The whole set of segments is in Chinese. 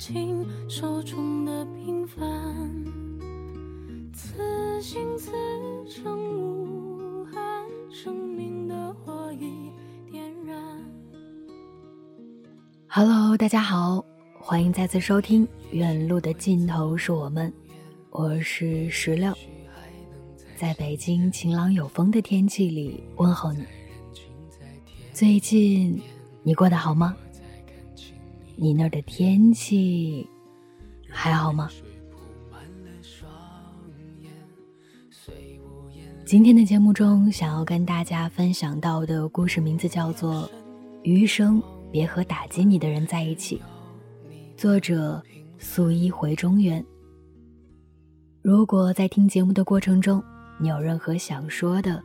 情手中的平凡，此心此生无憾，生命的火已点燃。Hello，大家好，欢迎再次收听《远路的尽头是我们》，我是石榴，在北京晴朗有风的天气里问候你。最近你过得好吗？你那儿的天气还好吗？今天的节目中，想要跟大家分享到的故事名字叫做《余生别和打击你的人在一起》，作者素衣回中原。如果在听节目的过程中，你有任何想说的，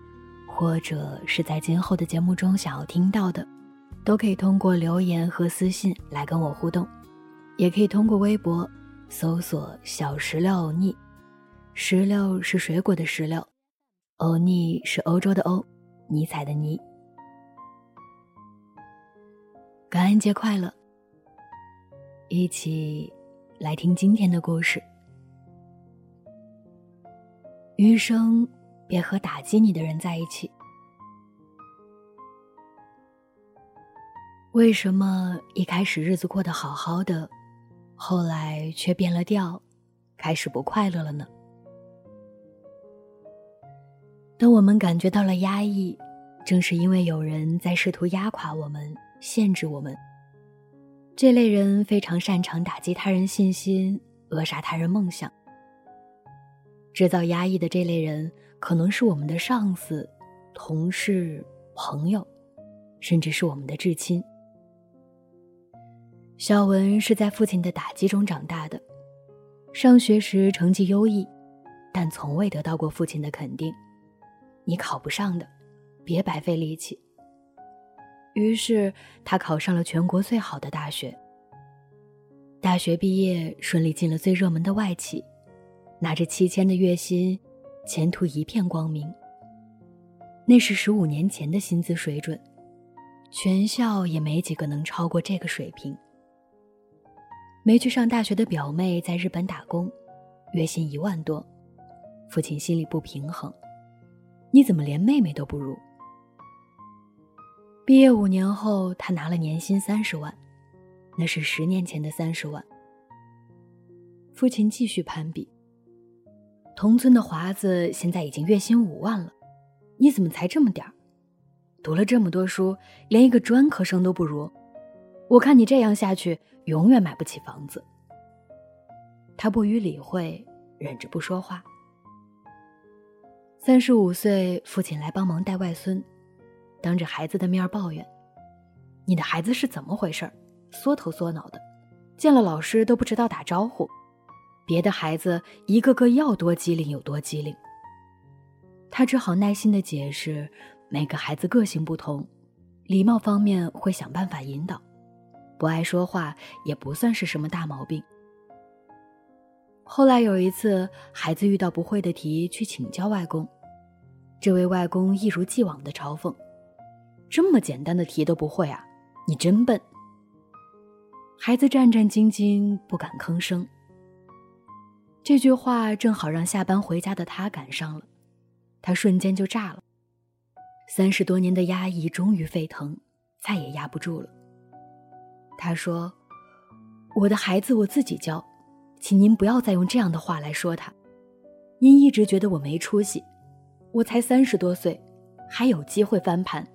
或者是在今后的节目中想要听到的。都可以通过留言和私信来跟我互动，也可以通过微博搜索“小石榴欧尼”，石榴是水果的石榴，欧尼是欧洲的欧，尼采的尼。感恩节快乐！一起来听今天的故事。余生别和打击你的人在一起。为什么一开始日子过得好好的，后来却变了调，开始不快乐了呢？当我们感觉到了压抑，正是因为有人在试图压垮我们、限制我们。这类人非常擅长打击他人信心、扼杀他人梦想。制造压抑的这类人，可能是我们的上司、同事、朋友，甚至是我们的至亲。小文是在父亲的打击中长大的，上学时成绩优异，但从未得到过父亲的肯定。你考不上的，别白费力气。于是他考上了全国最好的大学。大学毕业，顺利进了最热门的外企，拿着七千的月薪，前途一片光明。那是十五年前的薪资水准，全校也没几个能超过这个水平。没去上大学的表妹在日本打工，月薪一万多，父亲心里不平衡。你怎么连妹妹都不如？毕业五年后，他拿了年薪三十万，那是十年前的三十万。父亲继续攀比。同村的华子现在已经月薪五万了，你怎么才这么点儿？读了这么多书，连一个专科生都不如。我看你这样下去，永远买不起房子。他不予理会，忍着不说话。三十五岁，父亲来帮忙带外孙，当着孩子的面抱怨：“你的孩子是怎么回事？缩头缩脑的，见了老师都不知道打招呼。别的孩子一个个要多机灵有多机灵。”他只好耐心的解释：“每个孩子个性不同，礼貌方面会想办法引导。”不爱说话也不算是什么大毛病。后来有一次，孩子遇到不会的题去请教外公，这位外公一如既往的嘲讽：“这么简单的题都不会啊，你真笨。”孩子战战兢兢，不敢吭声。这句话正好让下班回家的他赶上了，他瞬间就炸了。三十多年的压抑终于沸腾，再也压不住了。他说：“我的孩子我自己教，请您不要再用这样的话来说他。您一直觉得我没出息，我才三十多岁，还有机会翻盘。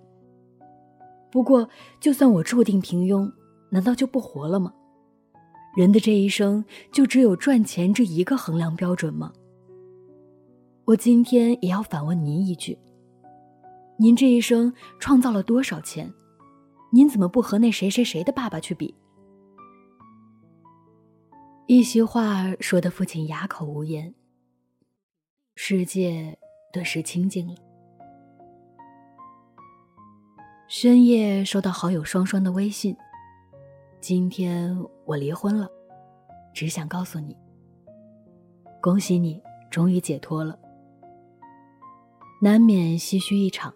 不过，就算我注定平庸，难道就不活了吗？”人的这一生就只有赚钱这一个衡量标准吗？我今天也要反问您一句：您这一生创造了多少钱？您怎么不和那谁谁谁的爸爸去比？一席话说的父亲哑口无言，世界顿时清静了。深夜收到好友双双的微信。今天我离婚了，只想告诉你，恭喜你终于解脱了。难免唏嘘一场。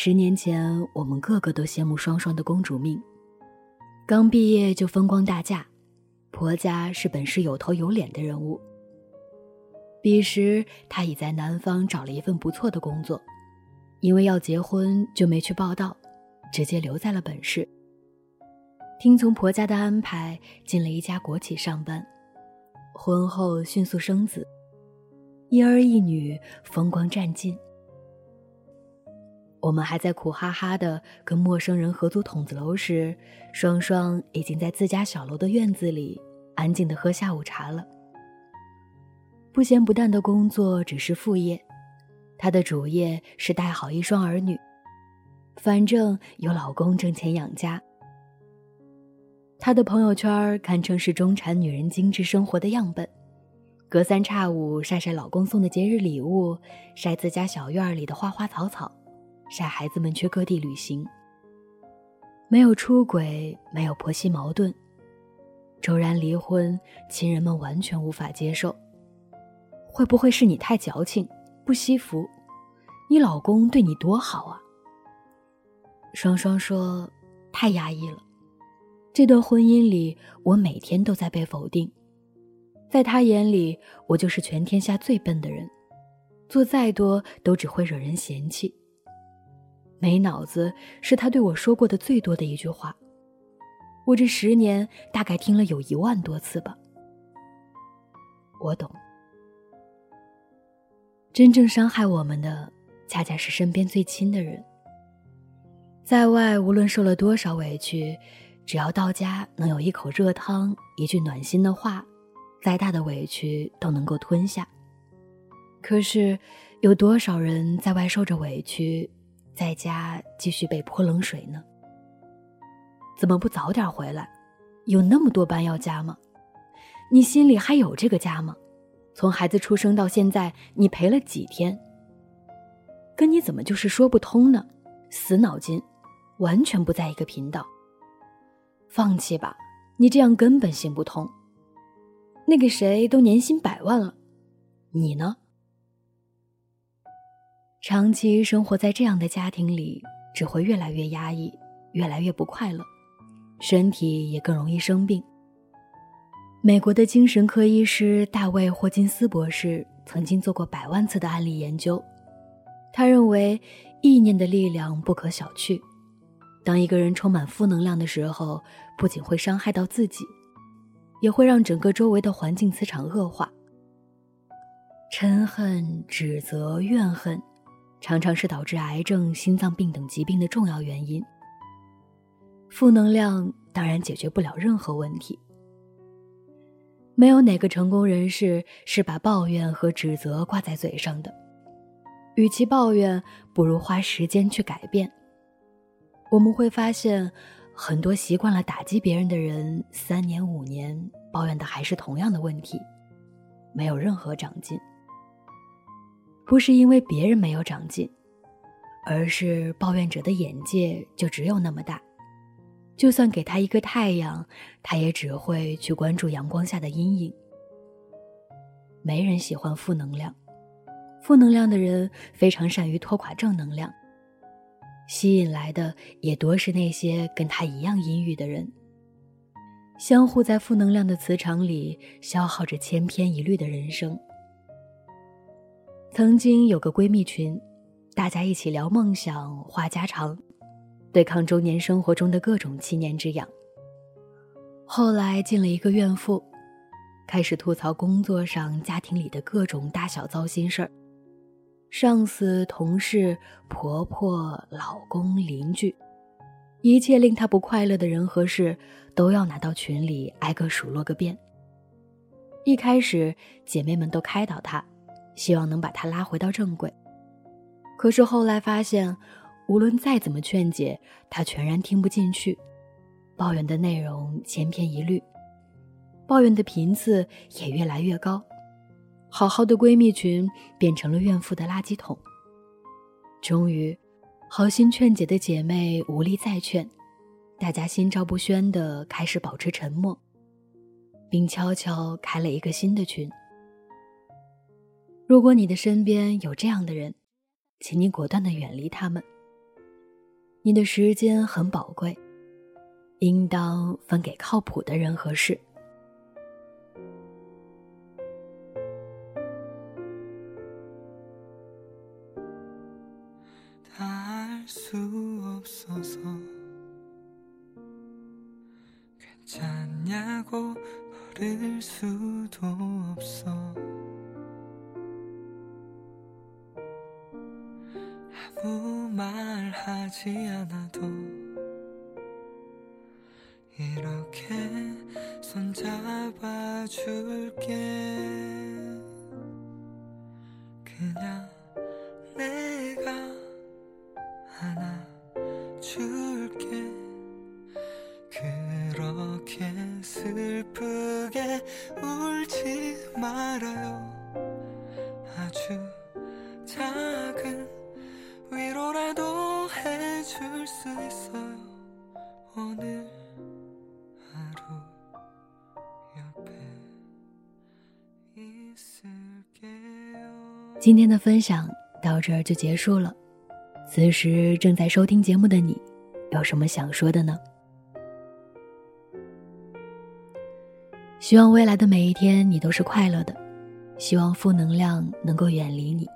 十年前，我们个个都羡慕双双的公主命，刚毕业就风光大嫁，婆家是本市有头有脸的人物。彼时，她已在南方找了一份不错的工作，因为要结婚就没去报道，直接留在了本市。听从婆家的安排，进了一家国企上班。婚后迅速生子，一儿一女，风光占尽。我们还在苦哈哈的跟陌生人合租筒子楼时，双双已经在自家小楼的院子里安静的喝下午茶了。不咸不淡的工作只是副业，她的主业是带好一双儿女，反正有老公挣钱养家。她的朋友圈堪称是中产女人精致生活的样本，隔三差五晒晒老公送的节日礼物，晒自家小院里的花花草草，晒孩子们去各地旅行。没有出轨，没有婆媳矛盾，骤然离婚，亲人们完全无法接受。会不会是你太矫情，不惜福？你老公对你多好啊？双双说：“太压抑了。”这段婚姻里，我每天都在被否定，在他眼里，我就是全天下最笨的人，做再多都只会惹人嫌弃。没脑子是他对我说过的最多的一句话，我这十年大概听了有一万多次吧。我懂，真正伤害我们的，恰恰是身边最亲的人。在外，无论受了多少委屈。只要到家能有一口热汤，一句暖心的话，再大的委屈都能够吞下。可是，有多少人在外受着委屈，在家继续被泼冷水呢？怎么不早点回来？有那么多班要加吗？你心里还有这个家吗？从孩子出生到现在，你陪了几天？跟你怎么就是说不通呢？死脑筋，完全不在一个频道。放弃吧，你这样根本行不通。那个谁都年薪百万了，你呢？长期生活在这样的家庭里，只会越来越压抑，越来越不快乐，身体也更容易生病。美国的精神科医师大卫·霍金斯博士曾经做过百万次的案例研究，他认为意念的力量不可小觑。当一个人充满负能量的时候，不仅会伤害到自己，也会让整个周围的环境磁场恶化。嗔恨、指责、怨恨，常常是导致癌症、心脏病等疾病的重要原因。负能量当然解决不了任何问题。没有哪个成功人士是把抱怨和指责挂在嘴上的。与其抱怨，不如花时间去改变。我们会发现，很多习惯了打击别人的人，三年五年抱怨的还是同样的问题，没有任何长进。不是因为别人没有长进，而是抱怨者的眼界就只有那么大，就算给他一个太阳，他也只会去关注阳光下的阴影。没人喜欢负能量，负能量的人非常善于拖垮正能量，吸引来的也多是那些跟他一样阴郁的人。相互在负能量的磁场里消耗着千篇一律的人生。曾经有个闺蜜群，大家一起聊梦想、话家常。对抗中年生活中的各种七年之痒。后来进了一个怨妇，开始吐槽工作上、家庭里的各种大小糟心事儿，上司、同事、婆婆、老公、邻居，一切令她不快乐的人和事，都要拿到群里挨个数落个遍。一开始，姐妹们都开导她，希望能把她拉回到正轨，可是后来发现。无论再怎么劝解，她全然听不进去，抱怨的内容千篇一律，抱怨的频次也越来越高，好好的闺蜜群变成了怨妇的垃圾桶。终于，好心劝解的姐妹无力再劝，大家心照不宣的开始保持沉默，并悄悄开了一个新的群。如果你的身边有这样的人，请你果断的远离他们。你的时间很宝贵，应当分给靠谱的人和事。 말하지 않아도 이렇게 손잡아줄게. 그냥 내가 안아줄게. 그렇게 슬프게 울지 말아요. 今天的分享到这儿就结束了。此时正在收听节目的你，有什么想说的呢？希望未来的每一天你都是快乐的，希望负能量能够远离你，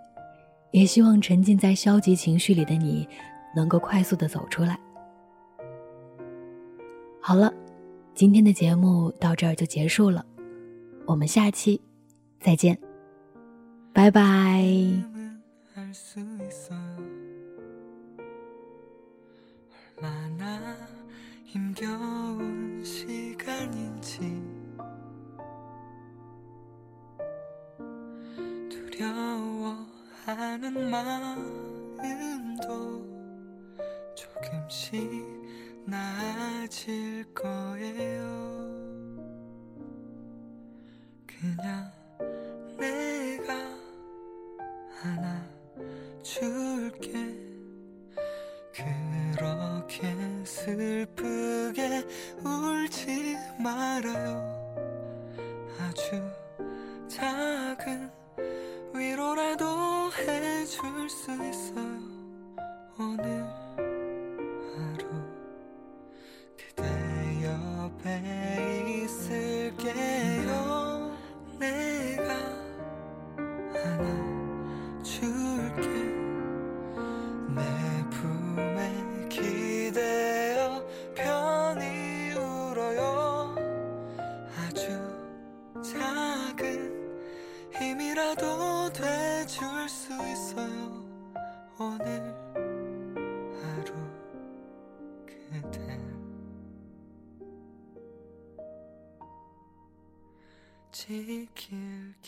也希望沉浸在消极情绪里的你能够快速的走出来。好了，今天的节目到这儿就结束了，我们下期再见。拜拜。 하나 줄게. 그렇게 슬프게 울지 말아요. 아주 작은 위로라도 해줄 수 있어요. 지킬게요